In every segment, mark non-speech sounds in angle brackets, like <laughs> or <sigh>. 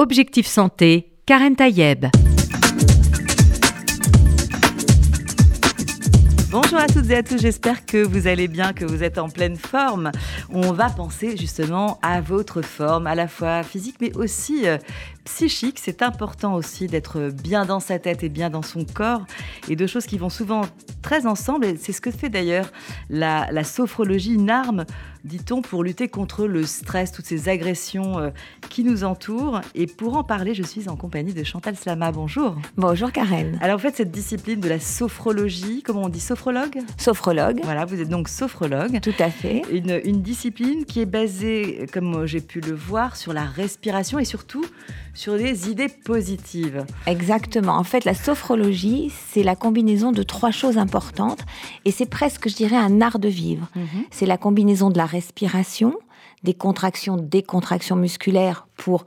Objectif Santé, Karen Tayeb. Bonjour à toutes et à tous, j'espère que vous allez bien, que vous êtes en pleine forme. On va penser justement à votre forme, à la fois physique mais aussi euh, psychique. C'est important aussi d'être bien dans sa tête et bien dans son corps. Et deux choses qui vont souvent très ensemble. Et c'est ce que fait d'ailleurs la, la sophrologie, une arme, dit-on, pour lutter contre le stress, toutes ces agressions euh, qui nous entourent. Et pour en parler, je suis en compagnie de Chantal Slama. Bonjour. Bonjour Karen. Alors en fait, cette discipline de la sophrologie, comment on dit, sophrologue? Sophrologue. Voilà, vous êtes donc sophrologue. Tout à fait. Une, une discipline qui est basée, comme j'ai pu le voir, sur la respiration et surtout sur des idées positives. Exactement. En fait, la sophrologie, c'est la combinaison de trois choses importantes et c'est presque, je dirais, un art de vivre. Mhm. C'est la combinaison de la respiration, des contractions, décontractions musculaires pour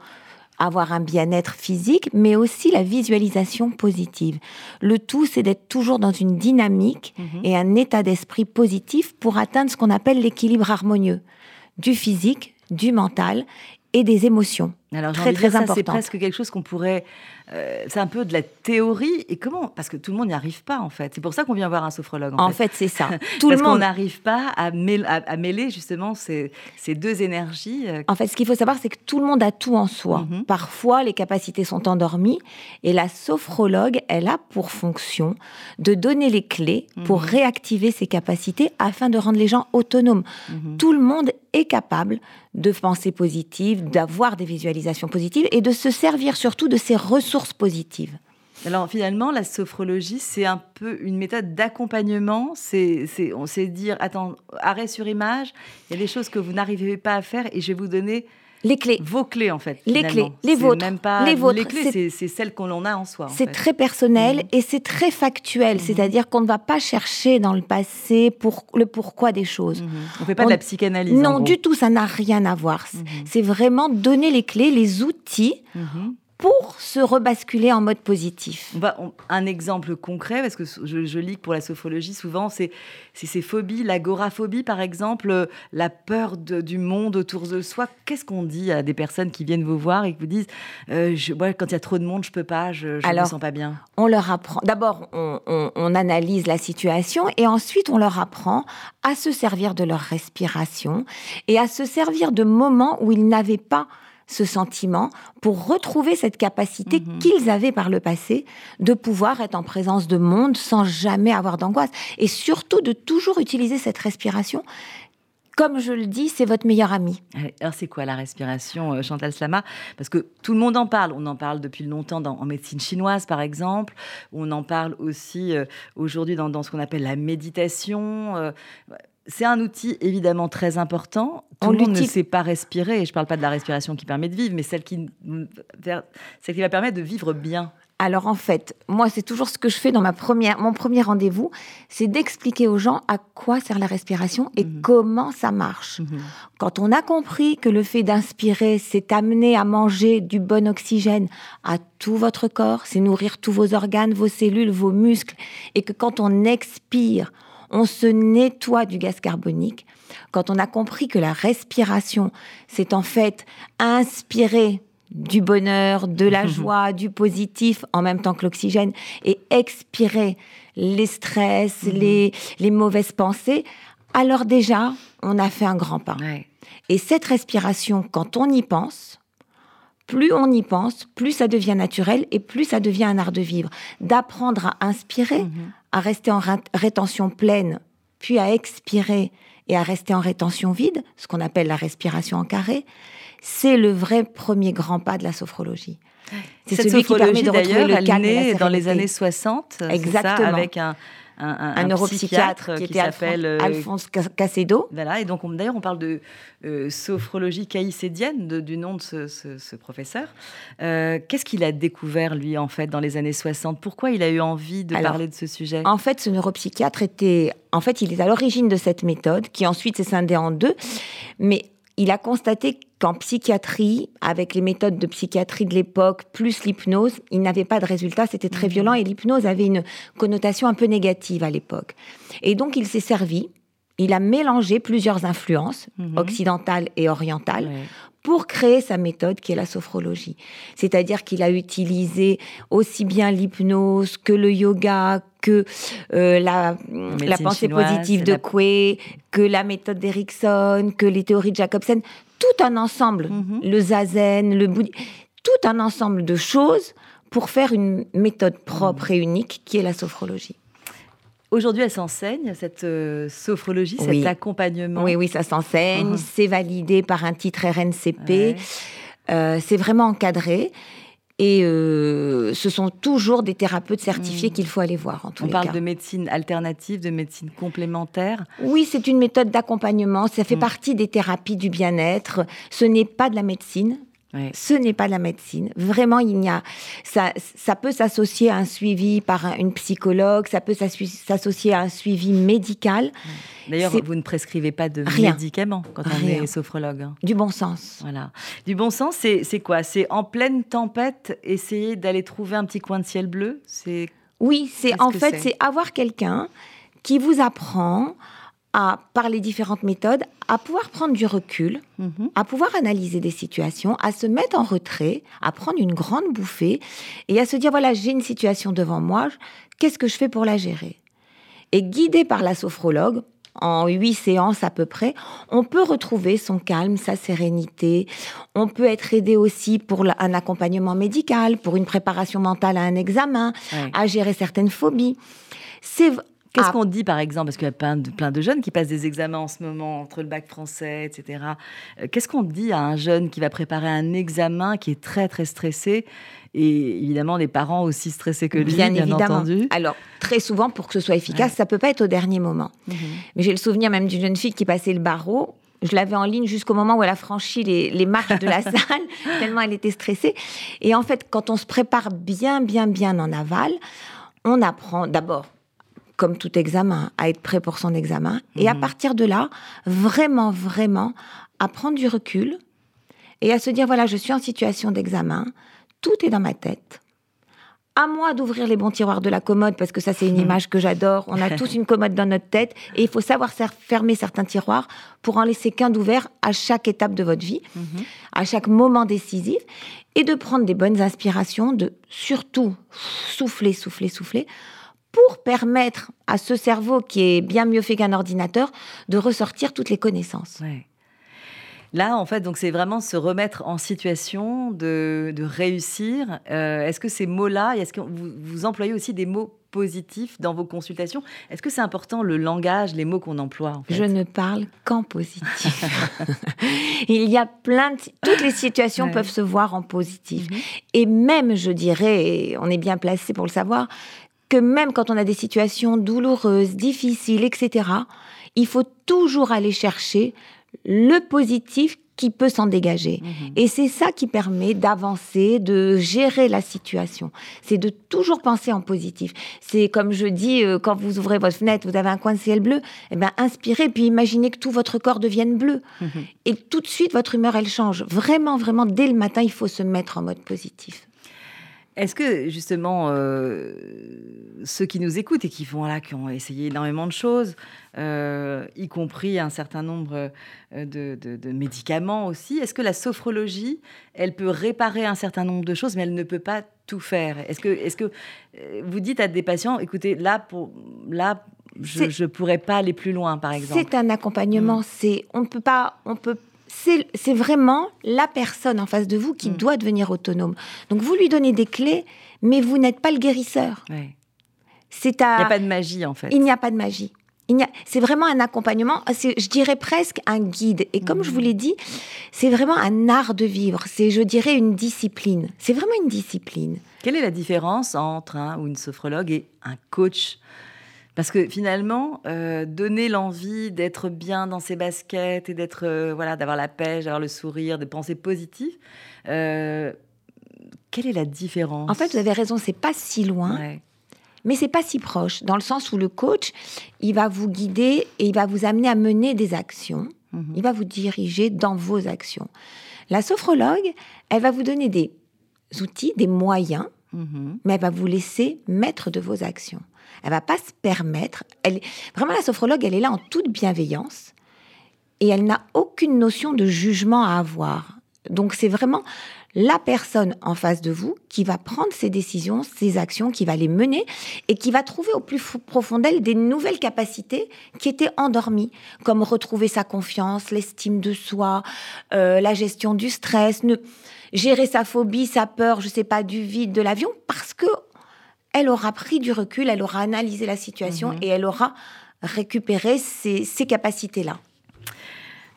avoir un bien-être physique, mais aussi la visualisation positive. Le tout, c'est d'être toujours dans une dynamique Mhm. et un état d'esprit positif pour atteindre ce qu'on appelle l'équilibre harmonieux du physique, du mental et des émotions. Alors, Très, très ça, c'est presque quelque chose qu'on pourrait. euh, c'est un peu de la théorie. Et comment Parce que tout le monde n'y arrive pas, en fait. C'est pour ça qu'on vient voir un sophrologue. En, En fait, c'est ça. <laughs> Tout Parce le monde. n'arrive pas à, mêl- à- à mêler justement ces, ces deux énergies. euh, En fait, ce qu'il faut savoir, c'est que tout le monde a tout en soi. Mhm. Parfois, les capacités sont endormies et la sophrologue, elle a pour fonction de donner les clés pour Mhm. réactiver ses capacités afin de rendre les gens autonomes. mhm. Tout le monde est capable de penser positive, d'avoir des visualisations positives et de se servir surtout de ses ressources positives. Alors finalement, la sophrologie, c'est un peu une méthode d'accompagnement. C'est, on sait dire, attends, arrêt sur image. Il y a des choses que vous n'arrivez pas à faire et je vais vous donner Les clés. vos clés en fait. Les clés, les vôtres, Même pas les vôtres. Les clés, C'est- celles qu'on en a en soi. C'est très personnel Mhm. et c'est très factuel, c'est-à-dire qu'on ne va pas chercher dans le passé pour le pourquoi des choses. Mhm. On fait pas On- de la psychanalyse. Non, du tout, ça n'a rien à voir. Mhm. C'est vraiment donner les clés, les outils Mhm. Pour se rebasculer en mode positif. On- un exemple concret, parce que je, je lis que pour la sophrologie, souvent, c'est ces phobies, l'agoraphobie, par exemple, euh, la peur de- du monde autour de soi. Qu'est-ce qu'on dit à des personnes qui viennent vous voir et qui vous disent euh, je, quand il y a trop de monde, je peux pas, je, je me Alors, sens pas bien? On leur apprend. D'abord, on, on- on analyse la situation et ensuite on leur apprend à se servir de leur respiration et à se servir de moments où ils n'avaient pas ce sentiment pour retrouver cette capacité Mhm. qu'ils avaient par le passé de pouvoir être en présence de monde sans jamais avoir d'angoisse et surtout de toujours utiliser cette respiration. Comme je le dis, c'est votre meilleur ami. Ouais, Alors, c'est quoi la respiration, euh, Chantal Slama? Parce que tout le monde en parle. On en parle depuis longtemps dans- en médecine chinoise, par exemple. On en parle aussi euh, aujourd'hui dans, dans ce qu'on appelle la méditation. euh, c'est un outil évidemment très important. Tout On le monde ne sait pas respirer. Et je ne parle pas de la respiration qui permet de vivre, mais celle qui, celle qui va permettre de vivre bien. Alors en fait, moi c'est toujours ce que je fais dans ma première, mon premier rendez-vous, c'est d'expliquer aux gens à quoi sert la respiration et Mhm. comment ça marche. Quand on a compris que le fait d'inspirer, c'est amener à manger du bon oxygène à tout votre corps, c'est nourrir tous vos organes, vos cellules, vos muscles, et que quand on expire, on se nettoie du gaz carbonique, quand on a compris que la respiration, c'est en fait inspirer du bonheur, de la <laughs> joie, du positif, en même temps que l'oxygène, et expirer les stress, les, les mauvaises pensées, alors déjà, on a fait un grand pas. Ouais. Et cette respiration, quand on y pense, plus on y pense, plus ça devient naturel et plus ça devient un art de vivre. D'apprendre à inspirer, Mhm. à rester en ré- rétention pleine, puis à expirer et à rester en rétention vide, ce qu'on appelle la respiration en carré, c'est le vrai premier grand pas de la sophrologie. C'est Cette celui qui permet de retrouver le elle calme et la naît dans les années 60. c'est ça, Exactement. avec un, un, un- Un, un neuropsychiatre psychiatre qui Alphonse, s'appelle euh, Alphonse Cas- Casedo. Voilà, et donc on- d'ailleurs on parle de euh, sophrologie caïcédienne, de- du nom de ce, ce- ce professeur. Euh, Qu'est-ce qu'il a découvert lui en fait dans les années 60 Pourquoi il a eu envie de Alors, parler de ce sujet? En fait, ce neuropsychiatre était, en fait, il est à l'origine de cette méthode, qui ensuite s'est scindée en deux. Mais il a constaté qu'en psychiatrie, avec les méthodes de psychiatrie de l'époque, plus l'hypnose, il n'avait pas de résultat, c'était très Mhm. violent et l'hypnose avait une connotation un peu négative à l'époque. Et donc, il s'est servi, il a mélangé plusieurs influences, Mhm. occidentales et orientales, Ouais. Pour créer sa méthode qui est la sophrologie. C'est-à-dire qu'il a utilisé aussi bien l'hypnose que le yoga, que euh, la, la pensée positive de Coué, que la méthode d'Erickson, que les théories de Jacobsen, tout un ensemble, mhm. le zazen, le bouddhisme, tout un ensemble de choses pour faire une méthode propre et unique qui est la sophrologie. Aujourd'hui, elle s'enseigne, cette euh, sophrologie, cet accompagnement. Oui, oui, ça s'enseigne. Uh-huh. C'est validé par un titre RNCP. Euh, c'est vraiment encadré. Et euh, ce sont toujours des thérapeutes certifiés hmm. qu'il faut aller voir en tous On parle de médecine alternative, de médecine complémentaire. Oui, c'est une méthode d'accompagnement. Ça fait hmm. partie des thérapies du bien-être. Ce n'est pas de la médecine. Ce n'est pas la médecine. Vraiment, il y a ça, ça peut s'associer à un suivi par une psychologue, ça peut s'associer à un suivi médical. D'ailleurs, vous ne prescrivez pas de médicaments quand on est sophrologue. Hein. Du bon sens. Voilà. Du bon sens, c'est quoi? C'est en pleine tempête, essayer d'aller trouver un petit coin de ciel bleu? C'est oui, c'est en fait c'est avoir quelqu'un qui vous apprend à, par les différentes méthodes, à pouvoir prendre du recul, mhm. à pouvoir analyser des situations, à se mettre en retrait, à prendre une grande bouffée et à se dire, voilà, j'ai une situation devant moi, qu'est-ce que je fais pour la gérer? Et guidé par la sophrologue, en huit séances à peu près, on peut retrouver son calme, sa sérénité. On peut être aidé aussi pour un accompagnement médical, pour une préparation mentale à un examen, à gérer certaines phobies. C'est Qu'est-ce ah. qu'on dit, par exemple, parce qu'il y a plein de, plein de jeunes qui passent des examens en ce moment, entre le bac français, etc. Euh, qu'est-ce qu'on dit à un jeune qui va préparer un examen, qui est très, très stressé et évidemment, les parents aussi stressés que lui, bien, bien évidemment. entendu? Alors, très souvent, pour que ce soit efficace, ça peut pas être au dernier moment. Mhm. Mais j'ai le souvenir même d'une jeune fille qui passait le barreau. Je l'avais en ligne jusqu'au moment où elle a franchi les, les marches de la <laughs> salle, tellement elle était stressée. Et en fait, quand on se prépare bien, bien, bien en aval, on apprend d'abord comme tout examen, à être prêt pour son examen. Et à mhm. partir de là, vraiment, vraiment, à prendre du recul et à se dire, voilà, je suis en situation d'examen, tout est dans ma tête. À moi d'ouvrir les bons tiroirs de la commode, parce que ça, c'est une image que j'adore. On a tous une commode dans notre tête et il faut savoir fermer certains tiroirs pour en laisser qu'un d'ouvert à chaque étape de votre vie, mhm. à chaque moment décisif et de prendre des bonnes inspirations, de surtout souffler, souffler, souffler pour permettre à ce cerveau qui est bien mieux fait qu'un ordinateur de ressortir toutes les connaissances. Là, en fait, donc c'est vraiment se remettre en situation de, réussir. Euh, est-ce que ces mots-là, est-ce que vous, employez aussi des mots positifs dans vos consultations? Est-ce que c'est important le langage, les mots qu'on emploie Je ne parle qu'en positif. <laughs> Il y a plein de... Toutes les situations peuvent se voir en positif. Mhm. Et même, je dirais, et on est bien placé pour le savoir, que même quand on a des situations douloureuses, difficiles, etc., il faut toujours aller chercher le positif qui peut s'en dégager. Mhm. Et c'est ça qui permet d'avancer, de gérer la situation. C'est de toujours penser en positif. C'est comme je dis, euh, quand vous ouvrez votre fenêtre, vous avez un coin de ciel bleu, eh bien, inspirez, puis imaginez que tout votre corps devienne bleu. Mhm. Et tout de suite, votre humeur, elle change. Vraiment, vraiment, dès le matin, il faut se mettre en mode positif. Est-ce que justement euh, ceux qui nous écoutent et qui font là, qui ont essayé énormément de choses, euh, y compris un certain nombre euh, de, médicaments aussi, est-ce que la sophrologie, elle peut réparer un certain nombre de choses, mais elle ne peut pas tout faire? Est-ce que, est-ce que vous dites à des patients, écoutez, là pour là je ne pourrais pas aller plus loin, par exemple. C'est un accompagnement. Mmh. C'est on ne peut pas, on peut c'est vraiment la personne en face de vous qui mm. doit devenir autonome. Donc vous lui donnez des clés, mais vous n'êtes pas le guérisseur. Il n'y a pas de magie en fait. Il n'y a pas de magie. C'est vraiment un accompagnement, je dirais presque un guide. Et comme je vous mm. l'ai dit, c'est vraiment un art de vivre. C'est, je dirais, une discipline. C'est vraiment une discipline. Quelle est la différence entre un ou une sophrologue et un coach? Parce que finalement, euh, donner l'envie d'être bien dans ses baskets et d'être euh, voilà, d'avoir la pêche, d'avoir le sourire, de penser positif. Euh, quelle est la différence? En fait, vous avez raison, c'est pas si loin. Mais c'est pas si proche, dans le sens où le coach, il va vous guider et il va vous amener à mener des actions. Mhm. Il va vous diriger dans vos actions. La sophrologue, elle va vous donner des outils, des moyens, mhm. mais elle va vous laisser maître de vos actions. Elle va pas se permettre. Elle, vraiment, la sophrologue, elle est là en toute bienveillance et elle n'a aucune notion de jugement à avoir. Donc c'est vraiment la personne en face de vous qui va prendre ses décisions, ses actions, qui va les mener et qui va trouver au plus profond d'elle des nouvelles capacités qui étaient endormies, comme retrouver sa confiance, l'estime de soi, euh, la gestion du stress, gérer sa phobie, sa peur, je sais pas, du vide, de l'avion, parce que elle aura pris du recul, elle aura analysé la situation mhm. et elle aura récupéré ces capacités-là.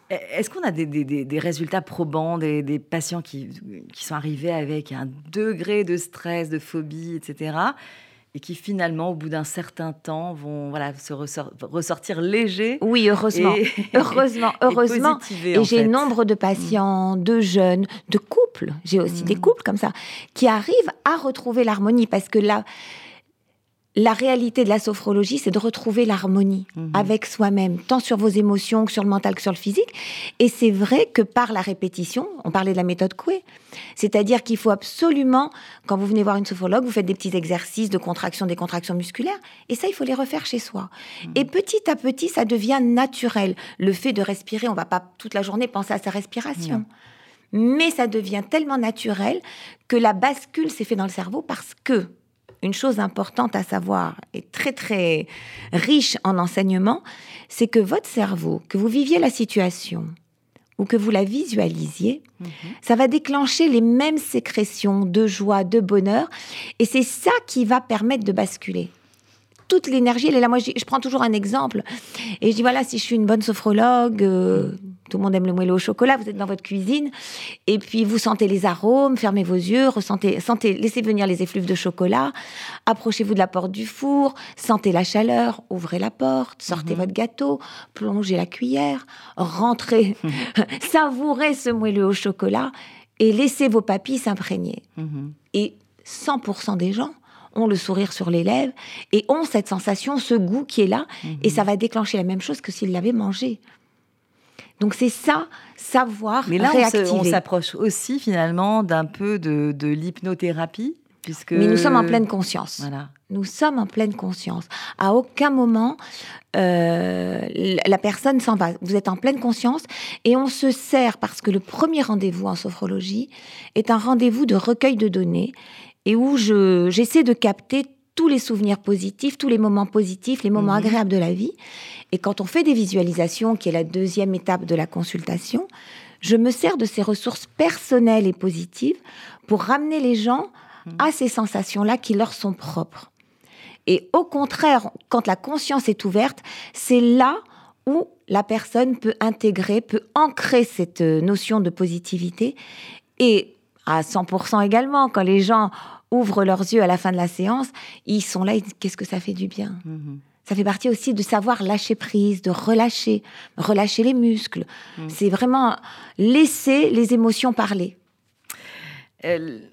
Est-ce qu'on a des, résultats probants, des, patients qui, sont arrivés avec un degré de stress, de phobie, etc., et qui finalement, au bout d'un certain temps, vont voilà, se ressortir légers Oui, heureusement. <laughs> heureusement, <laughs> heureusement. Et, j'ai nombre de patients, de jeunes, de couples, j'ai aussi des mmh. couples comme ça, qui arrivent à retrouver l'harmonie parce que là, la réalité de la sophrologie, c'est de retrouver l'harmonie mhm. avec soi-même, tant sur vos émotions que sur le mental que sur le physique. Et c'est vrai que par la répétition, on parlait de la méthode Coué, c'est-à-dire qu'il faut absolument, quand vous venez voir une sophrologue, vous faites des petits exercices de contraction, des contractions musculaires, et ça, il faut les refaire chez soi. Mhm. Et petit à petit, ça devient naturel. Le fait de respirer, on va pas toute la journée penser à sa respiration. Mais ça devient tellement naturel que la bascule s'est faite dans le cerveau parce que une chose importante à savoir et très très riche en enseignement, c'est que votre cerveau, que vous viviez la situation ou que vous la visualisiez, mhm. ça va déclencher les mêmes sécrétions de joie, de bonheur, et c'est ça qui va permettre de basculer toute l'énergie, elle est là. Moi, je, prends toujours un exemple. Et je dis, voilà, si je suis une bonne sophrologue, euh, tout le monde aime le moelleux au chocolat, vous êtes dans votre cuisine, et puis vous sentez les arômes, fermez vos yeux, ressentez, sentez, laissez venir les effluves de chocolat, approchez-vous de la porte du four, sentez la chaleur, ouvrez la porte, sortez mhm. votre gâteau, plongez la cuillère, rentrez, <laughs> savourez ce moelleux au chocolat, et laissez vos papilles s'imprégner. Mhm. Et 100% des gens ont le sourire sur les lèvres et ont cette sensation, ce goût qui est là, et ça va déclencher la même chose que s'ils l'avaient mangé. Donc c'est ça, savoir Mais là, on s'approche aussi finalement d'un peu de, l'hypnothérapie. Puisque... Mais nous sommes en pleine conscience. Voilà. Nous sommes en pleine conscience. À aucun moment, euh, la personne s'en va. Vous êtes en pleine conscience et on se sert parce que le premier rendez-vous en sophrologie est un rendez-vous de recueil de données et où j'essaie de capter tous les souvenirs positifs, tous les moments positifs, les moments mhm. agréables de la vie. Et quand on fait des visualisations, qui est la deuxième étape de la consultation, je me sers de ces ressources personnelles et positives pour ramener les gens mhm. à ces sensations-là qui leur sont propres. Et au contraire, quand la conscience est ouverte, c'est là où la personne peut intégrer, peut ancrer cette euh, notion de positivité. Et à 100% également, quand les gens ouvrent leurs yeux à la fin de la séance, ils sont là, qu'est-ce que ça fait du bien? Mhm. Ça fait partie aussi de savoir lâcher prise, de relâcher, relâcher les muscles. Mhm. C'est vraiment laisser les émotions parler.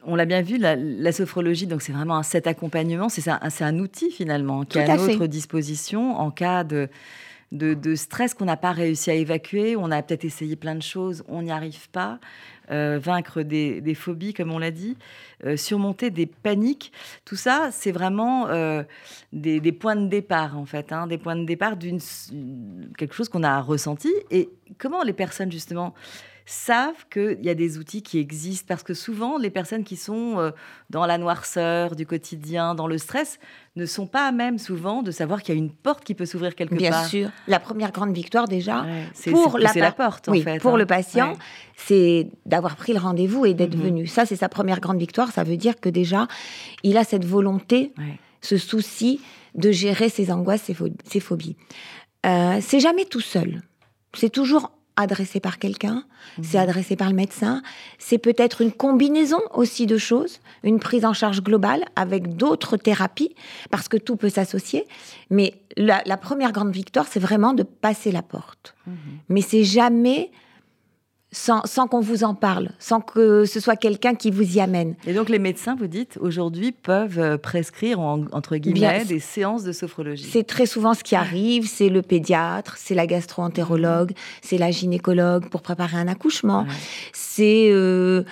on l'a bien vu, la, sophrologie, donc c'est vraiment un set accompagnement, c'est un, un, outil finalement qui est à, notre disposition en cas de, de, stress qu'on n'a pas réussi à évacuer. On a peut-être essayé plein de choses, on n'y arrive pas. Euh, vaincre des, phobies, comme on l'a dit, euh, surmonter des paniques. Tout ça, c'est vraiment euh, des, points de départ, en fait, hein, des points de départ d'une quelque chose qu'on a ressenti. Et comment les personnes, justement, savent qu'il y a des outils qui existent parce que souvent les personnes qui sont euh, dans la noirceur du quotidien, dans le stress, ne sont pas à même souvent de savoir qu'il y a une porte qui peut s'ouvrir quelque part. Bien sûr. La première grande victoire déjà pour la, la, porte en fait, pour hein. le patient, c'est d'avoir pris le rendez-vous et d'être mhm. venu. Ça c'est sa première grande victoire, ça veut dire que déjà il a cette volonté, ce souci de gérer ses angoisses, ses, phobies. Euh, c'est jamais tout seul. C'est toujours adressé par quelqu'un, c'est mhm. adressé par le médecin, c'est peut-être une combinaison aussi de choses, une prise en charge globale avec d'autres thérapies, parce que tout peut s'associer. Mais la, première grande victoire, c'est vraiment de passer la porte. Mhm. Mais c'est jamais sans, qu'on vous en parle, sans que ce soit quelqu'un qui vous y amène. Et donc les médecins, vous dites, aujourd'hui peuvent euh, prescrire, entre guillemets, des séances de sophrologie. C'est très souvent ce qui arrive, c'est le pédiatre, c'est la gastro-entérologue, c'est la gynécologue pour préparer un accouchement, c'est... Euh,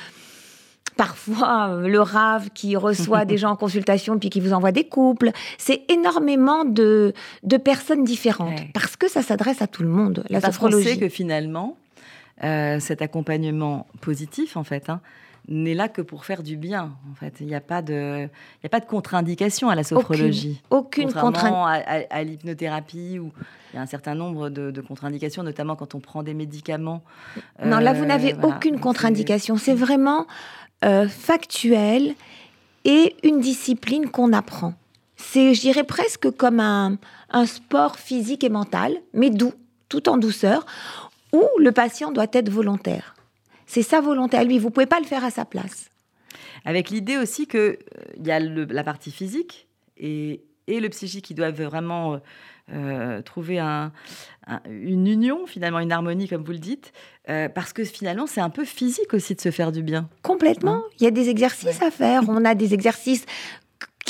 parfois euh, le RAV qui reçoit <laughs> des gens en consultation puis qui vous envoie des couples. C'est énormément de, de personnes différentes parce que ça s'adresse à tout le monde. La sophrologie. Parce que finalement, cet accompagnement positif, en fait, hein, n'est là que pour faire du bien. En fait, il n'y a pas de, il a pas de contre-indication à la sophrologie. Aucune, contre-indication à, à, l'hypnothérapie où il y a un certain nombre de, contre-indications, notamment quand on prend des médicaments. Non, là vous n'avez euh, aucune contre-indication. C'est vraiment euh, factuel et une discipline qu'on apprend. C'est, je dirais presque comme un, un sport physique et mental, mais doux, tout en douceur, où le patient doit être volontaire. C'est sa volonté à lui. Vous pouvez pas le faire à sa place. Avec l'idée aussi qu'il euh, il y a la partie physique et, et, le psychique qui doivent vraiment euh, euh, trouver un, une union, finalement, une harmonie, comme vous le dites, parce que finalement, c'est un peu physique aussi de se faire du bien. Complètement. Hein il y a des exercices à faire. On a des exercices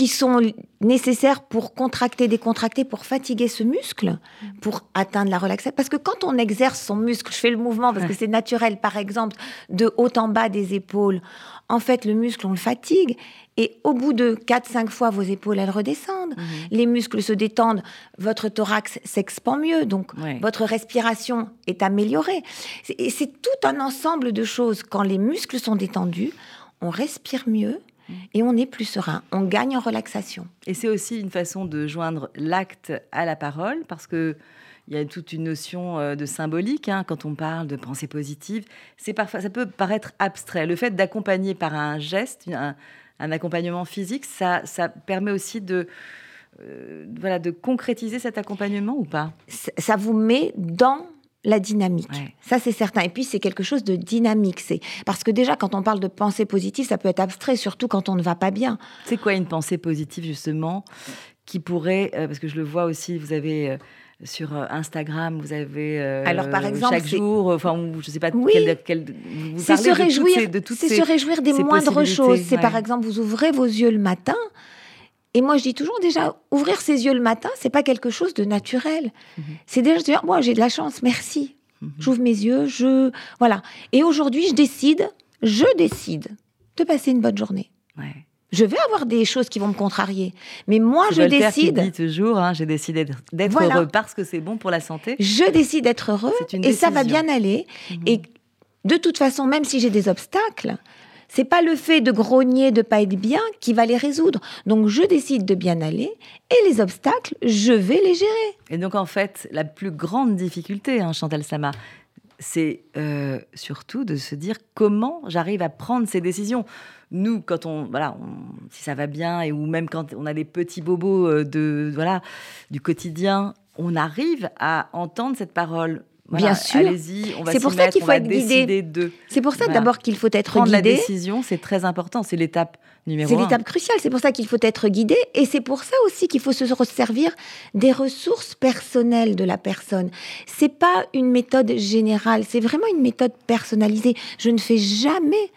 qui sont nécessaires pour contracter, décontracter, pour fatiguer ce muscle, pour atteindre la relaxation. Parce que quand on exerce son muscle, je fais le mouvement parce que c'est naturel, par exemple, de haut en bas des épaules, en fait, le muscle, on le fatigue. Et au bout de 4-5 fois, vos épaules, elles redescendent. Mhm. Les muscles se détendent, votre thorax s'expand mieux, donc votre respiration est améliorée. Et c'est tout un ensemble de choses. Quand les muscles sont détendus, on respire mieux, et on est plus serein, on gagne en relaxation. Et c'est aussi une façon de joindre l'acte à la parole, parce que il y a toute une notion euh, de symbolique hein, quand on parle de pensée positive. C'est parfois, ça peut paraître abstrait. Le fait d'accompagner par un geste, un, accompagnement physique, ça, ça permet aussi de euh, voilà de concrétiser cet accompagnement ou pas? Ça vous met dans la dynamique. Ça, c'est certain. Et puis, c'est quelque chose de dynamique. C'est parce que déjà, quand on parle de pensée positive, ça peut être abstrait, surtout quand on ne va pas bien. C'est quoi une pensée positive, justement, qui pourrait, euh, parce que je le vois aussi, vous avez euh, sur euh, Instagram, vous avez alors par exemple chaque jour, enfin je sais pas oui, c'est se réjouir, de toutes c'est se réjouir des moindres choses. C'est par exemple vous ouvrez vos yeux le matin et moi, je dis toujours déjà, ouvrir ses yeux le matin, c'est pas quelque chose de naturel. Mhm. C'est déjà dire, moi, j'ai de la chance, merci. Mhm. J'ouvre mes yeux, je voilà. Et aujourd'hui, je décide, je décide de passer une bonne journée. Je vais avoir des choses qui vont me contrarier, mais moi, je décide. Dit toujours, hein, j'ai décidé d'être heureux parce que c'est bon pour la santé. Je décide d'être heureux et ça va bien aller. Mhm. Et de toute façon, même si j'ai des obstacles, c'est pas le fait de grogner, de pas être bien qui va les résoudre. Donc je décide de bien aller et les obstacles, je vais les gérer. Et donc en fait, la plus grande difficulté, hein, Chantal Sama, c'est euh, surtout de se dire comment j'arrive à prendre ces décisions. Nous, quand on, voilà, si ça va bien et ou même quand on a des petits bobos euh, de, voilà, du quotidien, on arrive à entendre cette parole Bien sûr. Allez-y, on va C'est pour ça qu'il faut être guidé. C'est pour ça d'abord qu'il faut être Prendre guidé. la décision, c'est très important. C'est l'étape numéro C'est l'étape cruciale. C'est pour ça qu'il faut être guidé. Et c'est pour ça aussi qu'il faut se servir des ressources personnelles de la personne. C'est pas une méthode générale. C'est vraiment une méthode personnalisée. Je ne fais jamais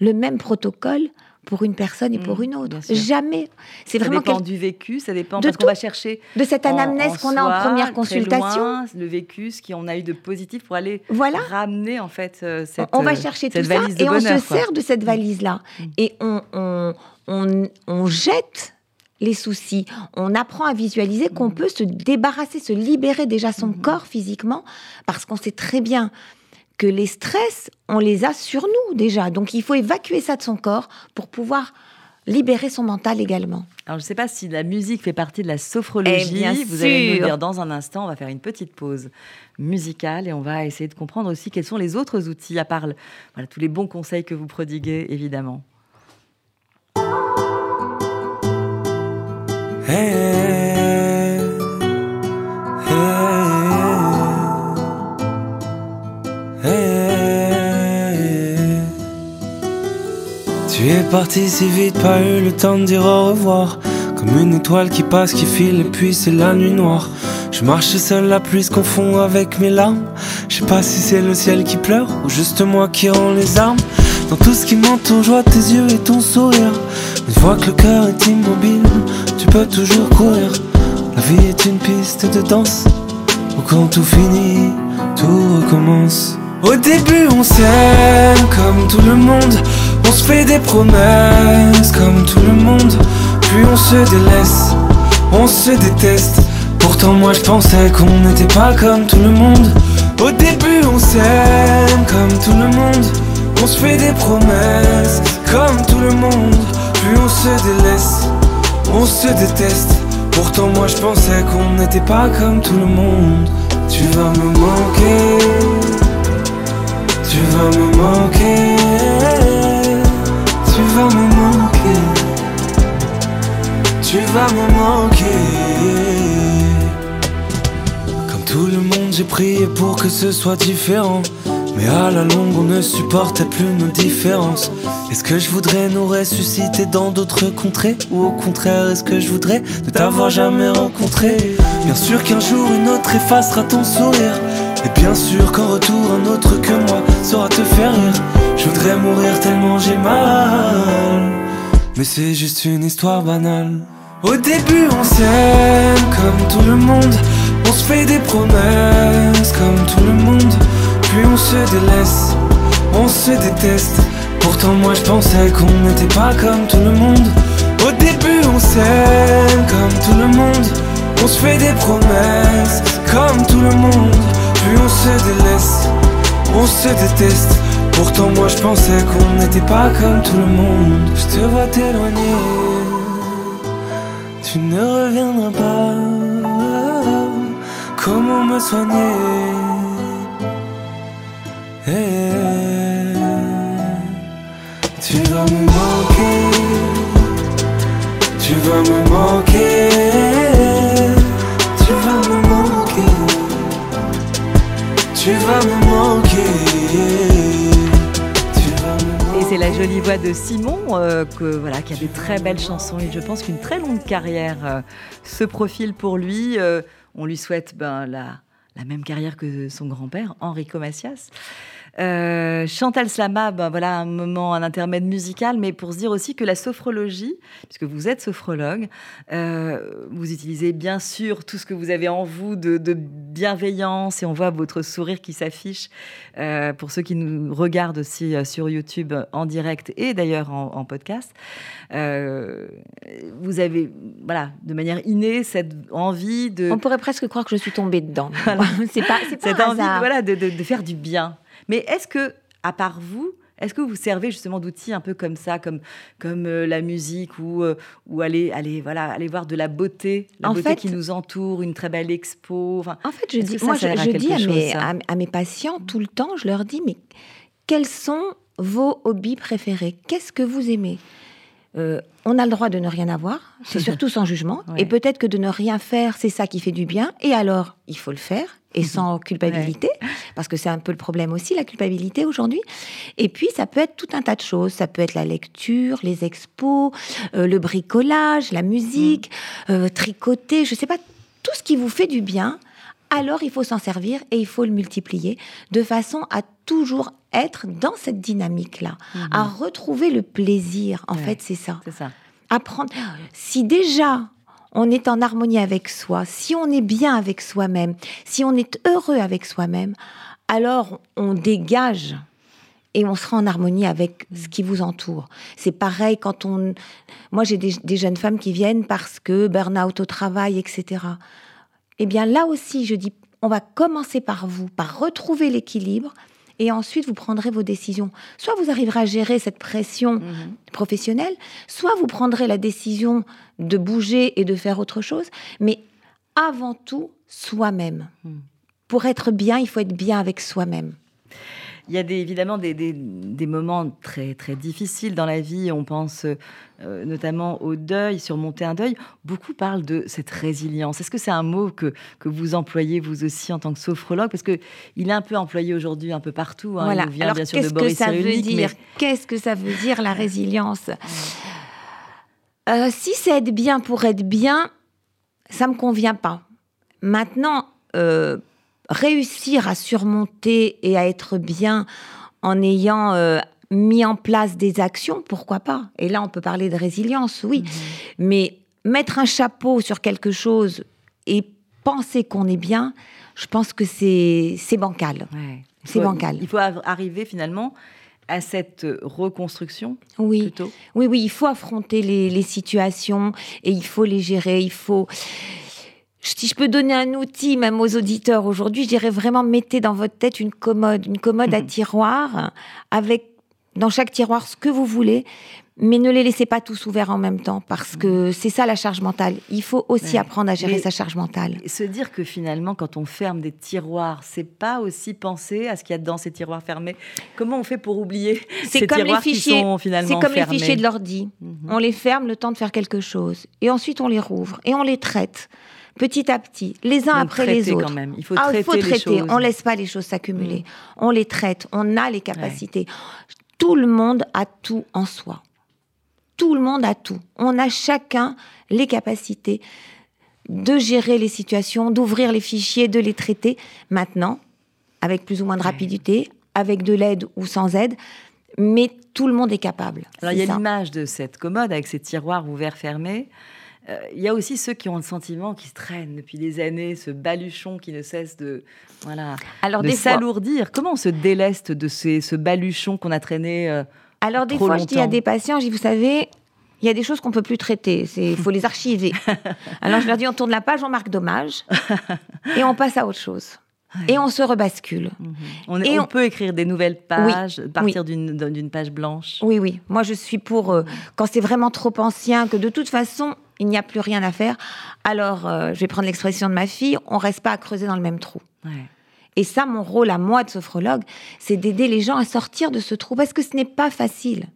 le même protocole pour une personne et pour mmh, une autre. Jamais. C'est vraiment dépend du vécu, ça dépend de parce qu'on va chercher de cette anamnèse qu'on a en première consultation, loin, le vécu, ce qu'on a eu de positif pour aller voilà. ramener en fait euh, cette On va chercher tout ça et on se sert de cette mmh. valise là mmh. et on, on, on, on jette les soucis. On apprend à visualiser qu'on peut se débarrasser, se libérer déjà son corps physiquement, parce qu'on sait très bien que les stress, on les a sur nous déjà. Donc il faut évacuer ça de son corps pour pouvoir libérer son mental également. Alors je ne sais pas si la musique fait partie de la sophrologie. Eh Vous allez nous dire dans un instant, on va faire une petite pause musicale et on va essayer de comprendre aussi quels sont les autres outils à part voilà, tous les bons conseils que vous prodiguez évidemment. Tu es parti si vite, pas eu le temps de dire au revoir. Comme une étoile qui passe, qui file, et puis c'est la nuit noire. Je marche seul, la pluie se confond avec mes larmes. Je sais pas si c'est le ciel qui pleure ou juste moi qui rend les armes. Dans tout ce qui m'entoure, je vois tes yeux et ton sourire. Une fois que le cœur est immobile, tu peux toujours courir. La vie est une piste de danse où quand tout finit, tout recommence. Au début, on s'aime comme tout le monde. On se fait des promesses comme tout le monde, puis on se délaisse, on se déteste. Pourtant moi je pensais qu'on n'était pas comme tout le monde. Au début on s'aime comme tout le monde. On se fait des promesses comme tout le monde. Puis on se délaisse, on se déteste. Pourtant moi je pensais qu'on n'était pas comme tout le monde. Tu vas me manquer. Tu vas me manquer Tu vas me manquer Tu vas me manquer tout le monde, j'ai prié pour que ce soit différent. Mais à la longue, on ne supportait plus nos différences. Est-ce que je voudrais nous ressusciter dans d'autres contrées? Ou au contraire, est-ce que je voudrais ne t'avoir jamais rencontré? Bien sûr qu'un jour, une autre effacera ton sourire. Et bien sûr qu'en retour, un autre que moi saura te faire rire. Je voudrais mourir tellement j'ai mal. Mais c'est juste une histoire banale. Au début, on s'aime comme tout le monde. On se fait des promesses comme tout le monde, puis on se délaisse, on se déteste. Pourtant moi je pensais qu'on n'était pas comme tout le monde. Au début on s'aime comme tout le monde, on se fait des promesses comme tout le monde, puis on se délaisse, on se déteste. Pourtant moi je pensais qu'on n'était pas comme tout le monde. Je te vois t'éloigner, tu ne reviendras pas. Comment me soigner? Eh, Tu vas me manquer Tu vas me manquer Tu vas me manquer Et c'est la jolie voix de Simon euh, que, voilà, qui a des très belles chansons et je pense qu'une très longue carrière euh, se profile pour lui. Euh, on lui souhaite ben, la, la même carrière que son grand-père, Enrico Macias. Euh, Chantal Slama, ben voilà un moment, un intermède musical, mais pour se dire aussi que la sophrologie, puisque vous êtes sophrologue, euh, vous utilisez bien sûr tout ce que vous avez en vous de, bienveillance et on voit votre sourire qui s'affiche euh, pour ceux qui nous regardent aussi sur YouTube en direct et d'ailleurs en, podcast. vous avez, voilà, de manière innée cette envie de. On pourrait presque croire que je suis tombée dedans. <laughs> c'est pas, cette envie, voilà, de, de faire du bien. Mais est-ce que, à part vous, est-ce que vous servez justement d'outils un peu comme ça, comme, comme euh, la musique ou, euh, ou aller, aller, voilà, aller voir de la beauté, la beauté qui nous entoure, une très belle expo En fait, je dis, moi, je, dis à mes, à, mes, patients tout le temps, je leur dis, mais quels sont vos hobbies préférés? Qu'est-ce que vous aimez? Euh, on a le droit de ne rien avoir, c'est <laughs> surtout sans jugement. Et peut-être que de ne rien faire, c'est ça qui fait du bien. Et alors, il faut le faire et sans <laughs> culpabilité, parce que c'est un peu le problème aussi, la culpabilité aujourd'hui. Et puis, ça peut être tout un tas de choses. Ça peut être la lecture, les expos, euh, le bricolage, la musique, mm. euh, tricoter, je ne sais pas, tout ce qui vous fait du bien. Alors, il faut s'en servir et il faut le multiplier de façon à toujours être dans cette dynamique-là, à retrouver le plaisir. En fait, c'est ça. C'est ça. Apprendre. Si déjà on est en harmonie avec soi, si on est bien avec soi-même, si on est heureux avec soi-même, alors on dégage et on sera en harmonie avec ce qui vous entoure. C'est pareil quand on... Moi, j'ai des, jeunes femmes qui viennent parce que burn-out au travail, etc. Eh bien, là aussi, je dis, on va commencer par vous, par retrouver l'équilibre, et ensuite vous prendrez vos décisions. Soit vous arriverez à gérer cette pression mhm. professionnelle, soit vous prendrez la décision de bouger et de faire autre chose, mais avant tout, soi-même. Mhm. Pour être bien, il faut être bien avec soi-même. Il y a évidemment des, moments très, très difficiles dans la vie. On pense euh, notamment au deuil, surmonter un deuil. Beaucoup parlent de cette résilience. Est-ce que c'est un mot que, que vous employez vous aussi en tant que sophrologue? Parce qu'il est un peu employé aujourd'hui un peu partout. Hein. Voilà. vient bien sûr de Boris que ça veut dire? Qu'est-ce que ça veut dire la <laughs> résilience? Euh, Si c'est être bien pour être bien, ça me convient pas. Maintenant, euh, réussir à surmonter et à être bien en ayant euh, mis en place des actions, pourquoi pas? Et là, on peut parler de résilience, oui. Mhm. Mais mettre un chapeau sur quelque chose et penser qu'on est bien, je pense que c'est bancal. C'est bancal. Il faut arriver finalement à cette reconstruction oui. Oui, oui, il faut affronter les, les situations et il faut les gérer. Il faut si je peux donner un outil même aux auditeurs aujourd'hui, je dirais vraiment mettez dans votre tête une commode, une commode à Mhm. tiroir avec dans chaque tiroir ce que vous voulez, mais ne les laissez pas tous ouverts en même temps parce que c'est ça la charge mentale. Il faut aussi Mhm. Ouais. apprendre à gérer Mais- sa charge mentale. Se dire que finalement, quand on ferme des tiroirs, c'est pas aussi penser à ce qu'il y a dans ces tiroirs fermés. Comment on fait pour oublier C'est ces comme les tiroirs qui fichiers, sont c'est finalement comme les fichiers de l'ordi. Mhm. On les ferme le temps de faire quelque chose et ensuite on les rouvre et on les traite petit à petit, les uns Donc, après les autres. quand même. Il faut Ah, traiter, il faut les traiter. choses. Mm. On laisse pas les choses s'accumuler. On les traite. On a les capacités. Tout le monde a tout en soi. Tout le monde a tout. On a chacun les capacités de gérer les situations, d'ouvrir les fichiers, de les traiter. Maintenant, avec plus ou moins de rapidité, avec de l'aide ou sans aide, mais tout le monde est capable. Alors, il y a l'image de cette commode avec ces tiroirs ouverts fermés. Euh, il y a aussi ceux qui ont le sentiment qui se traînent depuis des années, ce baluchon qui ne cesse de, voilà, Alors de s'alourdir. Comment on se déleste de ces, ce baluchon qu'on a traîné euh, Alors des trop fois, je dis à des patients, je dis, vous savez, il y a des choses qu'on peut plus traiter. Il faut les archiver. <laughs> Alors je leur dis, on tourne la page, on marque dommage, <laughs> et on passe à autre chose. Et on se rebascule. on, Et on on- peut écrire des nouvelles pages, partir d'une d'une page blanche. Oui, oui. Moi, je suis pour euh, quand c'est vraiment trop ancien, que de toute façon, il n'y a plus rien à faire. Alors, euh, je vais prendre l'expression de ma fille, on reste pas à creuser dans le même trou. Ouais. Et ça, mon rôle à moi de sophrologue, c'est d'aider les gens à sortir de ce trou, parce que ce n'est pas facile.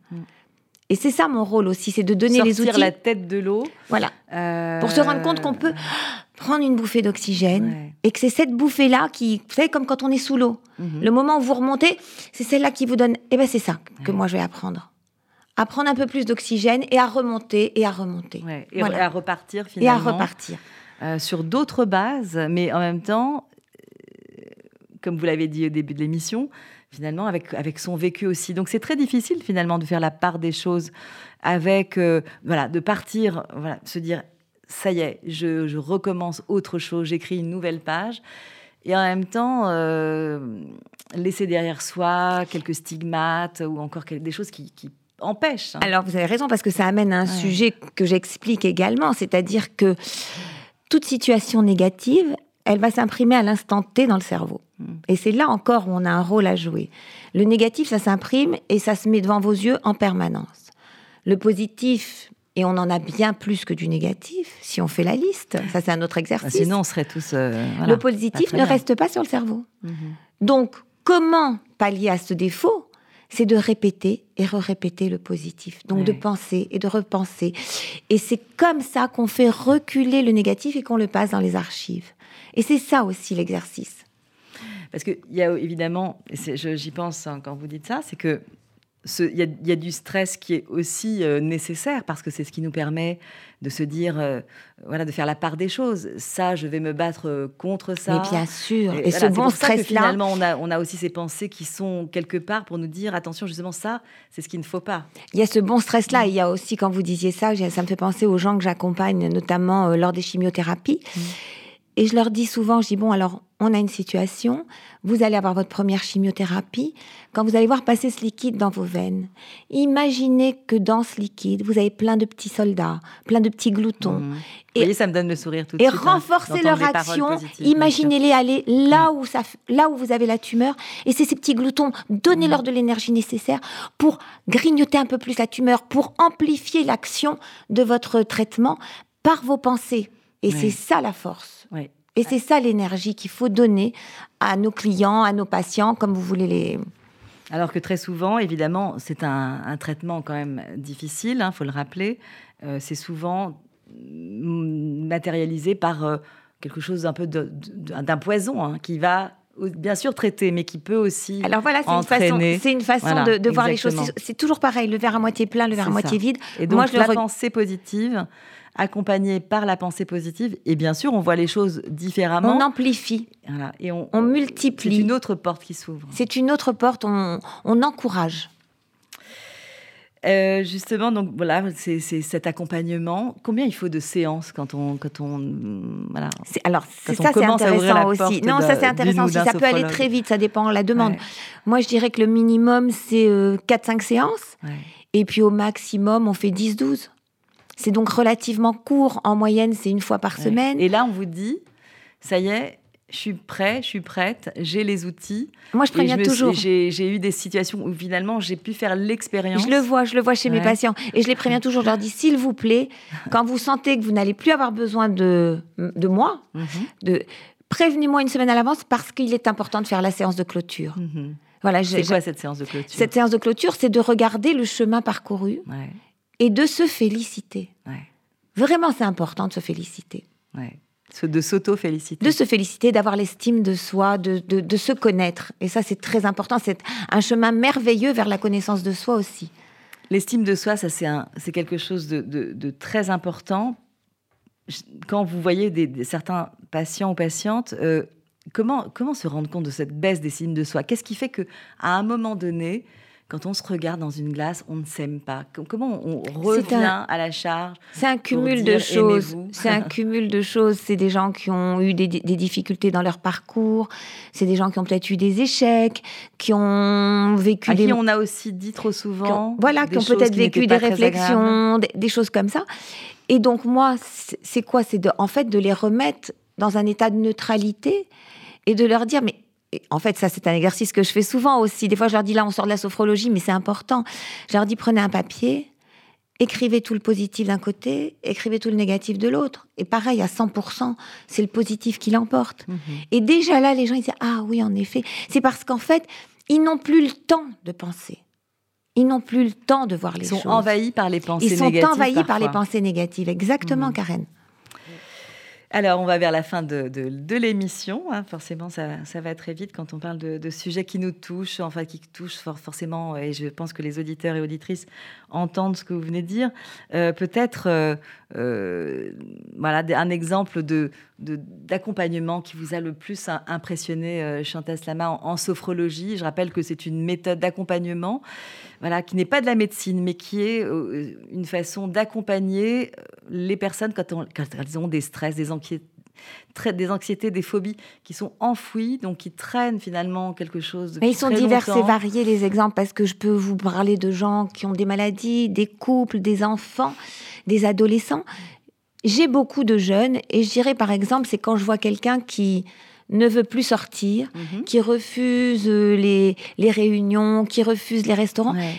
Et c'est ça mon rôle aussi, c'est de donner les Mm. Sortir outils. la tête de l'eau. Voilà. euh, pour se rendre compte qu'on peut prendre une bouffée d'oxygène Ouais. et que c'est cette bouffée-là qui, vous savez, comme quand on est sous l'eau, Mhm. le moment où vous remontez, c'est celle-là qui vous donne. Eh ben c'est ça que Ouais. moi je vais apprendre, à prendre un peu plus d'oxygène et à remonter et à remonter Ouais, et, Voilà. et à repartir et à finalement repartir. euh, sur d'autres bases, mais en même temps, euh, comme vous l'avez dit au début de l'émission, finalement avec, avec son vécu aussi. Donc c'est très difficile finalement de faire la part des choses avec, euh, voilà, de partir, voilà, se dire, ça y est, je, je recommence autre chose, j'écris une nouvelle page. Et en même temps, euh, laisser derrière soi quelques stigmates ou encore des choses qui, qui hein. Alors vous avez raison parce que ça amène à un Ouais. sujet que j'explique également, c'est-à-dire que toute situation négative, elle va s'imprimer à l'instant T dans le cerveau. Mm. Et c'est là encore où on a un rôle à jouer. Le négatif, ça s'imprime et ça se met devant vos yeux en permanence. Le positif, et on en a bien plus que du négatif, si on fait la liste, ça c'est un autre Ah, exercice. Sinon, on serait tous. euh, voilà. le positif ne bien. reste pas sur le cerveau. Mhm. Donc, comment pallier à ce défaut C'est de répéter et re-répéter le positif. Donc, de penser et de repenser. Et c'est comme ça qu'on fait reculer le négatif et qu'on le passe dans les archives. Et c'est ça aussi l'exercice. Parce qu'il y a évidemment, j'y pense hein, quand vous dites ça, c'est que il y, a, il y a du stress qui est aussi euh, nécessaire parce que c'est ce qui nous permet de se dire, euh, voilà, de faire la part des choses. Ça, je vais me battre euh, contre ça. Mais bien sûr. Et, voilà, ce bon stress-là, finalement, on a, on a aussi ces pensées qui sont quelque part pour nous dire, attention, justement, ça, c'est ce qu'il ne faut pas. il y a ce bon stress-là. Il y a aussi, quand vous disiez ça, ça me fait penser aux gens que j'accompagne, notamment lors des chimiothérapies. Et je leur dis souvent, je dis, bon, alors, on a une situation, vous allez avoir votre première chimiothérapie. Quand vous allez voir passer ce liquide dans vos veines, imaginez que dans ce liquide, vous avez plein de petits soldats, plein de petits gloutons. Mhm. Et- vous voyez, ça me donne le sourire tout de Et suite. hein, renforcer d'entendre leur action, imaginez-les aller là où, ça, là où vous avez la tumeur. Et c'est ces petits gloutons, donnez-leur de l'énergie nécessaire pour grignoter un peu plus la tumeur, pour amplifier l'action de votre traitement par vos pensées. Et Ouais. c'est ça la force. Ouais. Et c'est ça l'énergie qu'il faut donner à nos clients, à nos patients, comme vous voulez les. Alors que très souvent, évidemment, c'est un, un traitement quand même difficile, il faut le rappeler. Euh, c'est souvent mm, matérialisé par euh, quelque chose d'un peu d'un poison hein, qui va bien sûr traiter, mais qui peut aussi. Alors voilà, c'est une façon, Entraîner. c'est une façon Voilà, de, de voir les choses. C'est- toujours pareil, le verre à moitié plein, le verre à moitié ça. vide. Et donc Moi, je la pensée positive, accompagnée par la pensée positive, et bien sûr, on voit les choses différemment. On amplifie, Voilà, et on, on c'est multiplie. une autre porte qui s'ouvre. C'est une autre porte, on, on encourage. Euh, justement, donc voilà, c'est c'est cet accompagnement. Combien il faut de séances quand on, quand on, voilà. C'est- Alors, c'est ça, c'est commence à ouvrir intéressant aussi. Non, ça, c'est intéressant aussi. Ça peut aller très vite, ça dépend de la demande. Ouais, Moi, je dirais que le minimum, c'est 4-5 séances. ouais. Et puis au maximum, on fait 10-12. C'est donc relativement court. En moyenne, c'est une fois par Ouais. semaine. Et là, on vous dit, ça y est, je suis prêt, je suis prête, j'ai les outils. Moi, je préviens toujours. J'ai eu des situations où finalement j'ai pu faire l'expérience. Je le vois, je le vois chez mes patients. Et je les préviens toujours, je leur dis, s'il vous plaît, quand vous sentez que vous n'allez plus avoir besoin de, de moi, Mhm, de, prévenez-moi une semaine à l'avance parce qu'il est important de faire la séance de clôture. mhm. Voilà, C'est quoi cette séance de clôture? Cette séance de clôture, c'est de regarder le chemin parcouru Ouais, et de se féliciter. ouais, Vraiment, c'est important de se féliciter. ouais. De s'auto-féliciter. De se féliciter, d'avoir l'estime de soi, de, de, de se connaître. Et ça, c'est très important. C'est un chemin merveilleux vers la connaissance de soi aussi. L'estime de soi, ça c'est quelque chose de, très important. Quand vous voyez des, des- certains patients ou patientes, euh, comment, comment se rendre compte de cette baisse d'estime de soi? Qu'est-ce qui fait que à un moment donné, quand on se regarde dans une glace, on ne s'aime pas Com- Comment on revient un- à la charge C'est un cumul de choses. <laughs> C'est un cumul de choses. C'est des gens qui ont eu des, des difficultés dans leur parcours. C'est des gens qui ont peut-être eu des échecs, qui ont vécu À des qui on a aussi dit trop qui ont- souvent voilà, qui ont peut-être vécu des réflexions, des, des choses comme ça. Et donc moi, c'est quoi? C'est en fait de les remettre dans un état de neutralité et de leur dire, mais et en fait, ça c'est un exercice que je fais souvent aussi. Des fois, je leur dis là, on sort de la sophrologie, mais c'est important. Je leur dis, prenez un papier, écrivez tout le positif d'un côté, écrivez tout le négatif de l'autre. Et pareil, à 100%, c'est le positif qui l'emporte. Mhm. Et déjà là, les gens ils disent ah oui en effet, c'est parce qu'en fait ils n'ont plus le temps de penser, ils n'ont plus le temps de voir les Ils sont choses. envahis par les pensées ils sont négatives. envahis par les pensées négatives, exactement, Mhm. Karen. Alors, on va vers la fin de, l'émission. hein. Forcément, ça, va très vite quand on parle de, sujets qui nous touchent, enfin qui touchent for- forcément, et je pense que les auditeurs et auditrices entendent ce que vous venez de dire. Euh, Peut-être, euh, euh, voilà, un exemple de de- d'accompagnement qui vous a le plus im- impressionné, Chantal Slama, en, sophrologie. Je rappelle que c'est une méthode d'accompagnement, voilà, qui n'est pas de la médecine, mais qui est une façon d'accompagner les personnes quand, on- quand elles ont des stress, des des anxiétés, des phobies qui sont enfouies, donc qui traînent finalement quelque chose. Mais ils sont divers et variés les exemples parce que je peux vous parler de gens qui ont des maladies, des couples, des enfants, des adolescents. J'ai beaucoup de jeunes et je dirais par exemple, c'est quand je vois quelqu'un qui ne veut plus sortir, Mhm. qui refuse euh, les, les réunions, qui refuse les restaurants, Ouais.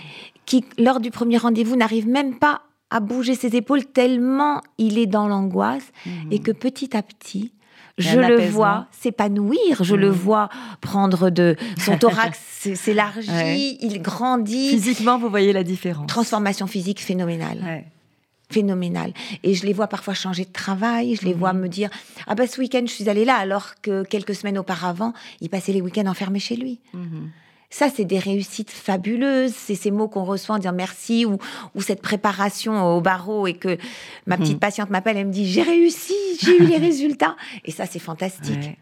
qui, lors du premier rendez-vous, n'arrive même pas à bouger ses épaules tellement il est dans l'angoisse Mhm. et que petit à petit, je le apaisement. vois s'épanouir, je le Mhm. vois prendre de son <laughs> thorax s'élargit, Ouais. il grandit. Physiquement, vous voyez la différence. Transformation physique phénoménale, Ouais. phénoménale. Et je les vois parfois changer de travail, je les Mhm. vois me dire ah bah ce week-end je suis allée là alors que quelques semaines auparavant il passait les week-ends enfermé chez lui. Mhm. Ça, c'est des réussites fabuleuses. C'est ces mots qu'on reçoit en disant merci ou, ou cette préparation au barreau et que ma petite Mhm. patiente m'appelle, elle me dit j'ai réussi, j'ai eu les <laughs> résultats. Et ça, c'est fantastique. Ouais.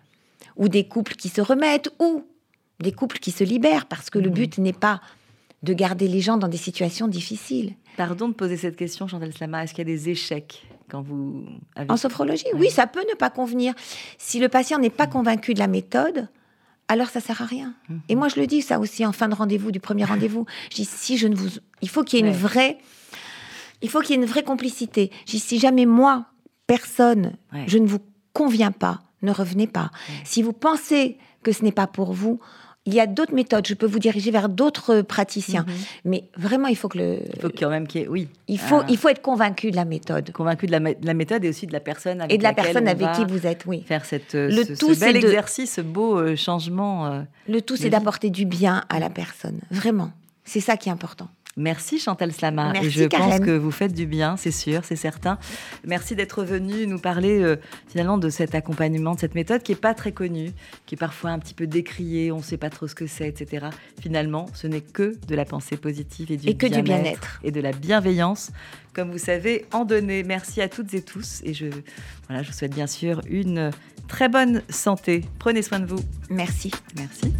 Ou des couples qui se remettent ou des couples qui se libèrent parce que le Mhm. but n'est pas de garder les gens dans des situations difficiles. Pardon de poser cette question, Chantal Slama. Est-ce qu'il y a des échecs quand vous avez En sophrologie, Ouais. oui, ça peut ne pas convenir. Si le patient n'est pas convaincu de la méthode, alors ça sert à rien. Mhm. Et moi, je le dis ça aussi en fin de rendez-vous, du premier rendez-vous. <laughs> Je dis si je ne vous, il faut qu'il y ait une vraie, il faut qu'il y ait une vraie complicité. Je dis si jamais moi, personne, Ouais. je ne vous conviens pas, ne revenez pas. Ouais. Si vous pensez que ce n'est pas pour vous, il y a d'autres méthodes. Je peux vous diriger vers d'autres praticiens. Mhm. Mais vraiment, il faut que le, Il faut quand même qu'il y ait, oui, il faut, Ah. il faut être convaincu de la méthode convaincu de la, mé- de la méthode et aussi de la personne avec et de la personne on avec qui vous êtes. Oui. faire cette, euh, Le ce, tout, ce bel c'est de- exercice, ce beau euh, changement. euh. Le tout, c'est d'apporter du bien à la personne. Vraiment. C'est ça qui est important. Merci Chantal Slama. Merci, et je pense que vous faites du bien, c'est sûr, c'est certain. Merci d'être venu nous parler euh, finalement de cet accompagnement, de cette méthode qui est pas très connue, qui est parfois un petit peu décriée, on ne sait pas trop ce que c'est, etc. Finalement, ce n'est que de la pensée positive et du Et que du bien-être bien-être. et de la bienveillance, comme vous savez en donner. Merci à toutes et tous et je, voilà, je vous souhaite bien sûr une très bonne santé. Prenez soin de vous. Merci. Merci.